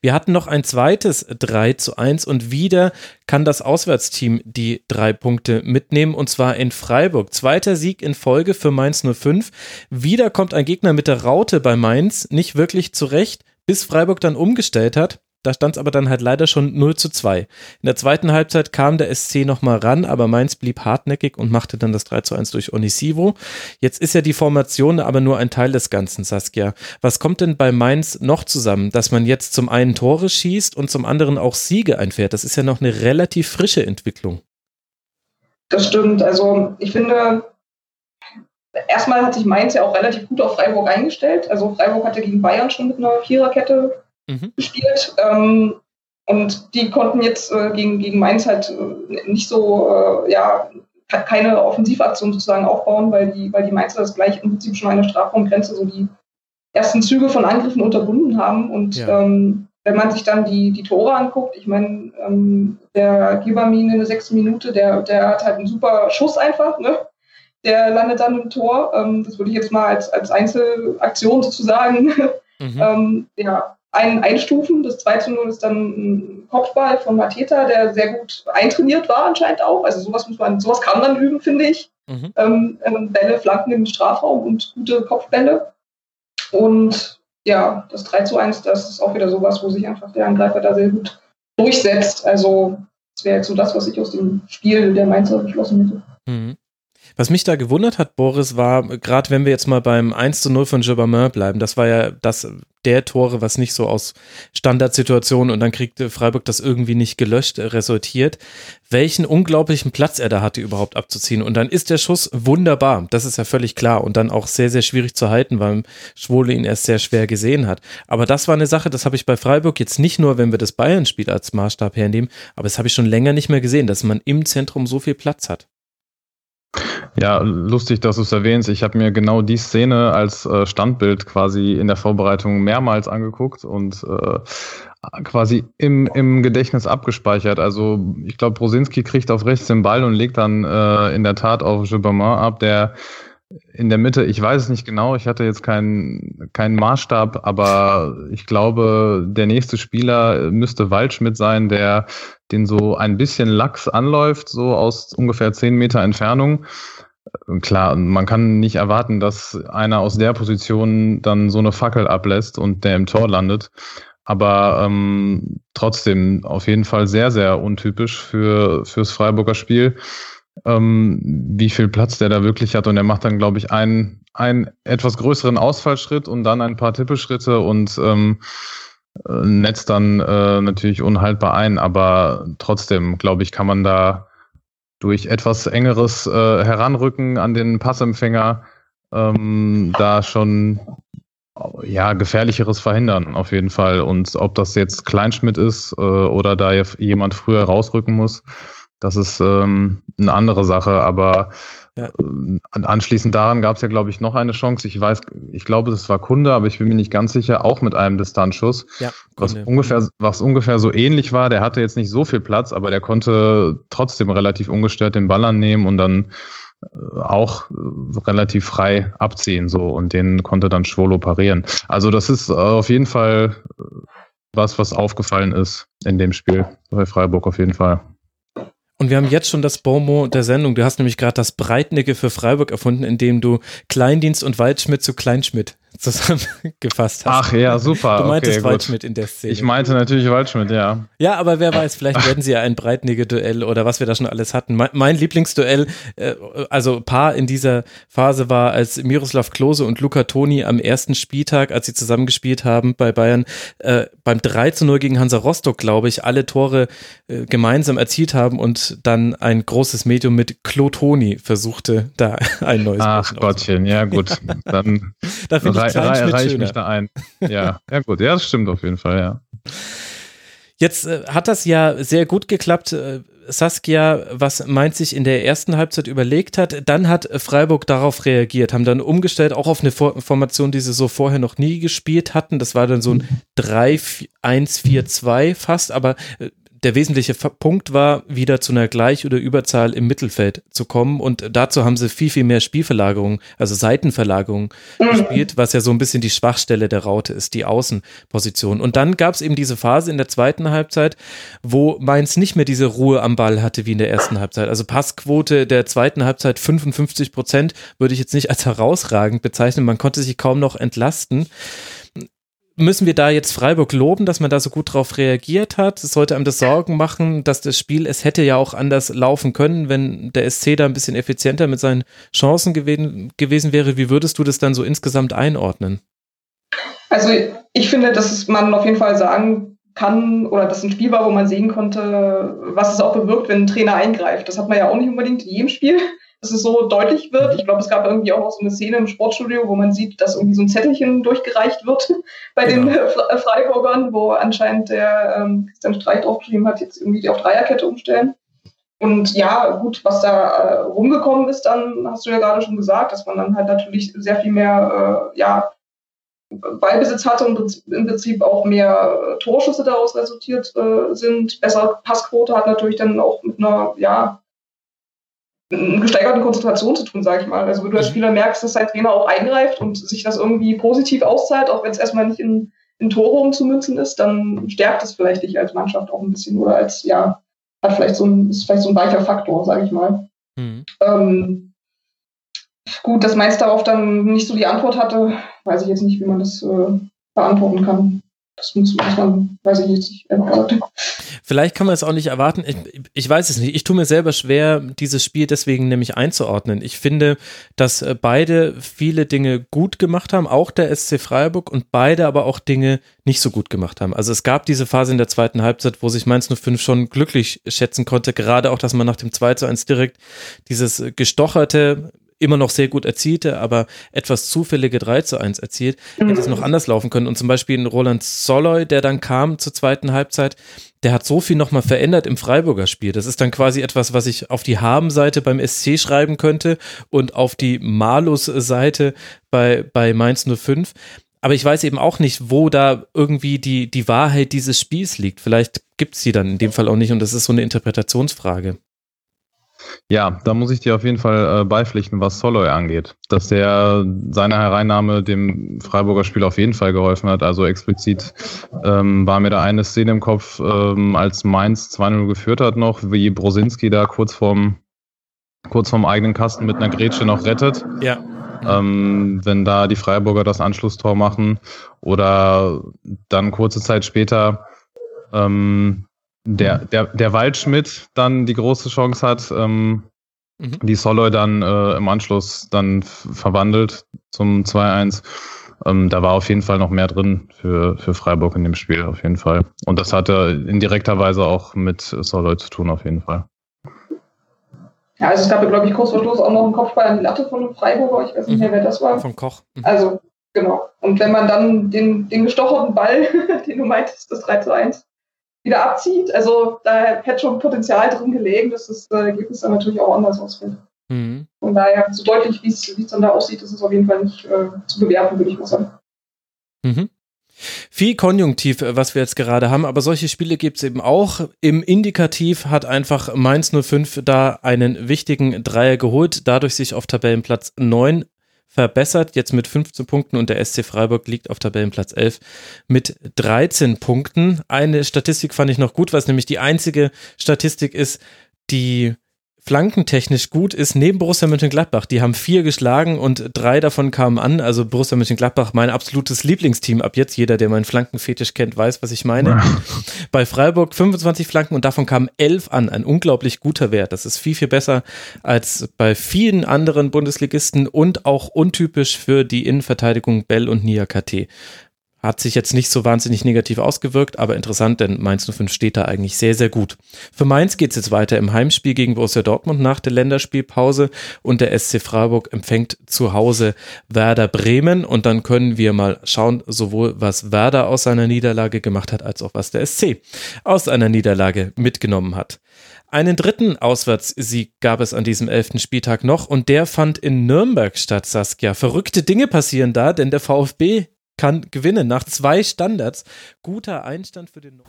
Wir hatten noch ein zweites 3 zu 1 und wieder kann das Auswärtsteam die drei Punkte mitnehmen und zwar in Freiburg. Zweiter Sieg in Folge für Mainz 05. Wieder kommt ein Gegner mit der Raute bei Mainz nicht wirklich zurecht, bis Freiburg dann umgestellt hat. Da stand es aber dann halt leider schon 0 zu 2. In der zweiten Halbzeit kam der SC nochmal ran, aber Mainz blieb hartnäckig und machte dann das 3 zu 1 durch Onisivo. Jetzt ist ja die Formation aber nur ein Teil des Ganzen, Saskia. Was kommt denn bei Mainz noch zusammen, dass man jetzt zum einen Tore schießt und zum anderen auch Siege einfährt? Das ist ja noch eine relativ frische Entwicklung. Das stimmt. Also ich finde, erstmal hat sich Mainz ja auch relativ gut auf Freiburg eingestellt. Also Freiburg hatte gegen Bayern schon mit einer Viererkette mhm. gespielt. Ähm, und die konnten jetzt äh, gegen, gegen Mainz halt äh, nicht so, äh, ja, keine Offensivaktion sozusagen aufbauen, weil die, weil die Mainzer das gleich im Prinzip schon an der Strafraumgrenze so die ersten Züge von Angriffen unterbunden haben. Und ja. ähm, wenn man sich dann die, die Tore anguckt, ich meine, ähm, der Gibermin in der sechsten Minute, der, der hat halt einen super Schuss einfach, ne? Der landet dann im Tor. Ähm, das würde ich jetzt mal als, als Einzelaktion sozusagen mhm. ähm, ja, ein, einstufen. Das 2 zu 0 ist dann ein Kopfball von Mateta, der sehr gut eintrainiert war anscheinend auch. Also sowas muss man, sowas kann man üben, finde ich. Mhm. Ähm, ähm Bälle, Flanken im Strafraum und gute Kopfbälle. Und ja, das 3 zu 1, das ist auch wieder sowas, wo sich einfach der Angreifer da sehr gut durchsetzt. Also das wäre jetzt so das, was ich aus dem Spiel der Mainzer beschlossen hätte. Mhm. Was mich da gewundert hat, Boris, war, gerade wenn wir jetzt mal beim 1 zu 0 von Gilbertin bleiben, das war ja das, der Tore, was nicht so aus Standardsituationen und dann kriegt Freiburg das irgendwie nicht gelöscht, äh, resultiert. Welchen unglaublichen Platz er da hatte, überhaupt abzuziehen. Und dann ist der Schuss wunderbar. Das ist ja völlig klar. Und dann auch sehr, sehr schwierig zu halten, weil Schwole ihn erst sehr schwer gesehen hat. Aber das war eine Sache, das habe ich bei Freiburg jetzt nicht nur, wenn wir das Bayern-Spiel als Maßstab hernehmen, aber das habe ich schon länger nicht mehr gesehen, dass man im Zentrum so viel Platz hat. Ja, lustig, dass du es erwähnst. Ich habe mir genau die Szene als äh, Standbild quasi in der Vorbereitung mehrmals angeguckt und äh, quasi im, im Gedächtnis abgespeichert. Also ich glaube, Brosinski kriegt auf rechts den Ball und legt dann äh, in der Tat auf Gilbertin ab, der in der Mitte, ich weiß es nicht genau, ich hatte jetzt keinen keinen Maßstab, aber ich glaube, der nächste Spieler müsste Waldschmidt sein, der den so ein bisschen lax anläuft, so aus ungefähr zehn Meter Entfernung. Klar, man kann nicht erwarten, dass einer aus der Position dann so eine Fackel ablässt und der im Tor landet. Aber ähm, trotzdem auf jeden Fall sehr, sehr untypisch für fürs Freiburger Spiel ähm, wie viel Platz der da wirklich hat. Und er macht dann, glaube ich, einen, einen etwas größeren Ausfallschritt und dann ein paar Tippelschritte und ähm, äh, netzt dann äh, natürlich unhaltbar ein. Aber trotzdem, glaube ich, kann man da durch etwas engeres äh, Heranrücken an den Passempfänger ähm, da schon ja, gefährlicheres verhindern, auf jeden Fall. Und ob das jetzt Kleinschmidt ist äh, oder da jemand früher rausrücken muss, das ist ähm, eine andere Sache, aber ja. Äh, anschließend daran gab es ja, glaube ich, noch eine Chance. Ich weiß, ich glaube, das war Kunde, aber ich bin mir nicht ganz sicher, auch mit einem Distanzschuss. Ja, was ungefähr, was ungefähr so ähnlich war. Der hatte jetzt nicht so viel Platz, aber der konnte trotzdem relativ ungestört den Ball annehmen und dann äh, auch äh, relativ frei abziehen, so und den konnte dann Schwolo parieren. Also das ist auf jeden Fall was, was aufgefallen ist in dem Spiel bei Freiburg auf jeden Fall. Und wir haben jetzt schon das Bonmot der Sendung. Du hast nämlich gerade das Breitnicke für Freiburg erfunden, indem du Kleindienst und Waldschmidt zu Kleinschmidt zusammengefasst hast. Ach ja, super. Du meintest okay, Waldschmidt in der Szene. Ich meinte natürlich Waldschmidt, ja. Ja, aber wer weiß, vielleicht werden sie ja ein Breitnigge-Duell oder was wir da schon alles hatten. Mein, mein Lieblingsduell, äh, also Paar in dieser Phase war, als Miroslav Klose und Luca Toni am ersten Spieltag, als sie zusammengespielt haben bei Bayern, äh, beim 3 zu 0 gegen Hansa Rostock, glaube ich, alle Tore äh, gemeinsam erzielt haben und dann ein großes Medium mit Klo Toni versuchte, da ein neues Ach Gottchen, ja gut. Dann da finde ich rei reich mich da ein. Ja, ja gut, ja, das stimmt auf jeden Fall, ja. Jetzt äh, hat das ja sehr gut geklappt. Äh, Saskia, was Mainz sich in der ersten Halbzeit überlegt hat, dann hat Freiburg darauf reagiert, haben dann umgestellt, auch auf eine Formation, die sie so vorher noch nie gespielt hatten. Das war dann so ein 3-1-4-2 fast, aber äh, der wesentliche Punkt war, wieder zu einer Gleich- oder Überzahl im Mittelfeld zu kommen. Und dazu haben sie viel, viel mehr Spielverlagerung, also Seitenverlagerung mhm. gespielt, was ja so ein bisschen die Schwachstelle der Raute ist, die Außenposition. Und dann gab es eben diese Phase in der zweiten Halbzeit, wo Mainz nicht mehr diese Ruhe am Ball hatte wie in der ersten Halbzeit. Also Passquote der zweiten Halbzeit 55 Prozent würde ich jetzt nicht als herausragend bezeichnen. Man konnte sich kaum noch entlasten müssen wir da jetzt Freiburg loben, dass man da so gut drauf reagiert hat? Sollte einem das Sorgen machen, dass das Spiel, es hätte ja auch anders laufen können, wenn der SC da ein bisschen effizienter mit seinen Chancen gewesen, gewesen wäre. Wie würdest du das dann so insgesamt einordnen? Also ich finde, dass man auf jeden Fall sagen kann, oder das ein Spiel war, wo man sehen konnte, was es auch bewirkt, wenn ein Trainer eingreift. Das hat man ja auch nicht unbedingt in jedem Spiel dass es so deutlich wird. Ich glaube, es gab irgendwie auch so eine Szene im Sportstudio, wo man sieht, dass irgendwie so ein Zettelchen durchgereicht wird bei genau. den äh, Freiburgern, wo anscheinend der ähm, Christian Streich draufgeschrieben hat, jetzt irgendwie auf Dreierkette umstellen. Und ja, gut, was da äh, rumgekommen ist, dann hast du ja gerade schon gesagt, dass man dann halt natürlich sehr viel mehr, äh, ja, Ballbesitz hatte und im Prinzip auch mehr äh, Torschüsse daraus resultiert äh, sind. Bessere Passquote hat natürlich dann auch mit einer, ja, gesteigerten Konzentration zu tun, sage ich mal. Also wenn du als mhm. Spieler merkst, dass dein Trainer auch eingreift und sich das irgendwie positiv auszahlt, auch wenn es erstmal nicht in, in Tore umzumünzen ist, dann stärkt es vielleicht dich als Mannschaft auch ein bisschen oder als, ja, hat vielleicht so ein, ist vielleicht so ein weicher Faktor, sage ich mal. Mhm. Ähm, gut, dass Mainz darauf dann nicht so die Antwort hatte, weiß ich jetzt nicht, wie man das äh, beantworten kann. Das muss, man, weiß ich jetzt nicht, erwarten. Vielleicht kann man es auch nicht erwarten. Ich, ich, weiß es nicht. Ich tue mir selber schwer, dieses Spiel deswegen nämlich einzuordnen. Ich finde, dass äh, beide viele Dinge gut gemacht haben, auch der SC Freiburg und beide aber auch Dinge nicht so gut gemacht haben. Also es gab diese Phase in der zweiten Halbzeit, wo sich Mainz 05 schon glücklich schätzen konnte, gerade auch, dass man nach dem 2 zu 1 direkt dieses gestocherte immer noch sehr gut erzielte, aber etwas zufällige 3 zu 1 erzielt, hätte es noch mhm. anders laufen können. Und zum Beispiel ein Roland Soloy, der dann kam zur zweiten Halbzeit, der hat so viel nochmal verändert im Freiburger Spiel. Das ist dann quasi etwas, was ich auf die Haben-Seite beim SC schreiben könnte und auf die Malus-Seite bei, bei Mainz 05. Aber ich weiß eben auch nicht, wo da irgendwie die, die Wahrheit dieses Spiels liegt. Vielleicht gibt es sie dann in dem Fall auch nicht und das ist so eine Interpretationsfrage. Ja, da muss ich dir auf jeden Fall äh, beipflichten, was Soloy angeht. Dass der seine Hereinnahme dem Freiburger Spiel auf jeden Fall geholfen hat. Also explizit ähm, war mir da eine Szene im Kopf, ähm, als Mainz 2-0 geführt hat noch, wie Brosinski da kurz vorm, kurz vorm eigenen Kasten mit einer Grätsche noch rettet. Ja. Ähm, wenn da die Freiburger das Anschlusstor machen oder dann kurze Zeit später ähm, der, der, der Waldschmidt dann die große Chance hat, ähm, mhm. die Soloy dann äh, im Anschluss dann verwandelt zum 2-1. Ähm, da war auf jeden Fall noch mehr drin für, für Freiburg in dem Spiel, auf jeden Fall. Und das hatte in direkter Weise auch mit Soloy zu tun, auf jeden Fall. Ja, also es gab ja, glaube ich, kurz vor Schluss auch noch einen Kopfball an die Latte von einem Freiburger. Ich weiß nicht mehr, wer das war. Von Koch. Mhm. Also, genau. Und wenn man dann den, den gestocherten Ball, den du meintest, das 3 zu 1, wieder abzieht. Also da hätte schon Potenzial drin gelegen, dass das äh, Ergebnis dann natürlich auch anders ausfällt. Mhm. Von daher, so deutlich, wie es dann da aussieht, ist es auf jeden Fall nicht äh, zu bewerten, würde ich mal sagen. Mhm. Viel Konjunktiv, äh, was wir jetzt gerade haben, aber solche Spiele gibt es eben auch. Im Indikativ hat einfach Mainz 05 da einen wichtigen Dreier geholt, dadurch sich auf Tabellenplatz 9 verbessert, jetzt mit 15 Punkten und der SC Freiburg liegt auf Tabellenplatz 11 mit 13 Punkten. Eine Statistik fand ich noch gut, was nämlich die einzige Statistik ist, die flankentechnisch gut ist, neben Borussia Mönchengladbach. Die haben vier geschlagen und drei davon kamen an. Also Borussia Mönchengladbach, mein absolutes Lieblingsteam ab jetzt. Jeder, der meinen Flankenfetisch kennt, weiß, was ich meine. Bei Freiburg 25 Flanken und davon kamen elf an. Ein unglaublich guter Wert. Das ist viel, viel besser als bei vielen anderen Bundesligisten und auch untypisch für die Innenverteidigung Bell und Nia KT. Hat sich jetzt nicht so wahnsinnig negativ ausgewirkt, aber interessant, denn Mainz 05 steht da eigentlich sehr, sehr gut. Für Mainz geht es jetzt weiter im Heimspiel gegen Borussia Dortmund nach der Länderspielpause und der SC Freiburg empfängt zu Hause Werder Bremen und dann können wir mal schauen, sowohl was Werder aus seiner Niederlage gemacht hat, als auch was der SC aus einer Niederlage mitgenommen hat. Einen dritten Auswärtssieg gab es an diesem elften Spieltag noch und der fand in Nürnberg statt, Saskia. Verrückte Dinge passieren da, denn der VfB kann gewinnen nach zwei Standards. Guter Einstand für den.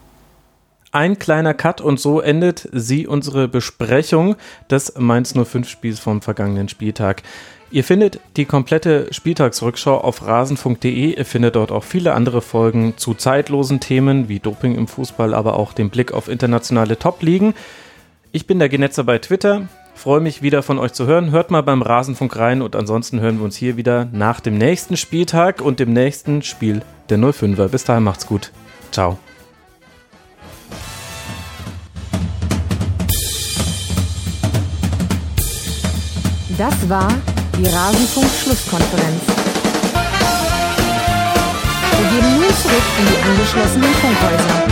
Ein kleiner Cut und so endet sie unsere Besprechung des Mainz 05 Spiels vom vergangenen Spieltag. Ihr findet die komplette Spieltagsrückschau auf rasen.de. Ihr findet dort auch viele andere Folgen zu zeitlosen Themen wie Doping im Fußball, aber auch den Blick auf internationale Top-Ligen. Ich bin der Genetzer bei Twitter. Freue mich wieder von euch zu hören. Hört mal beim Rasenfunk rein und ansonsten hören wir uns hier wieder nach dem nächsten Spieltag und dem nächsten Spiel der 05er. Bis dahin macht's gut. Ciao. Das war die Rasenfunk-Schlusskonferenz. Wir gehen nun zurück in die angeschlossenen Funkhäuser.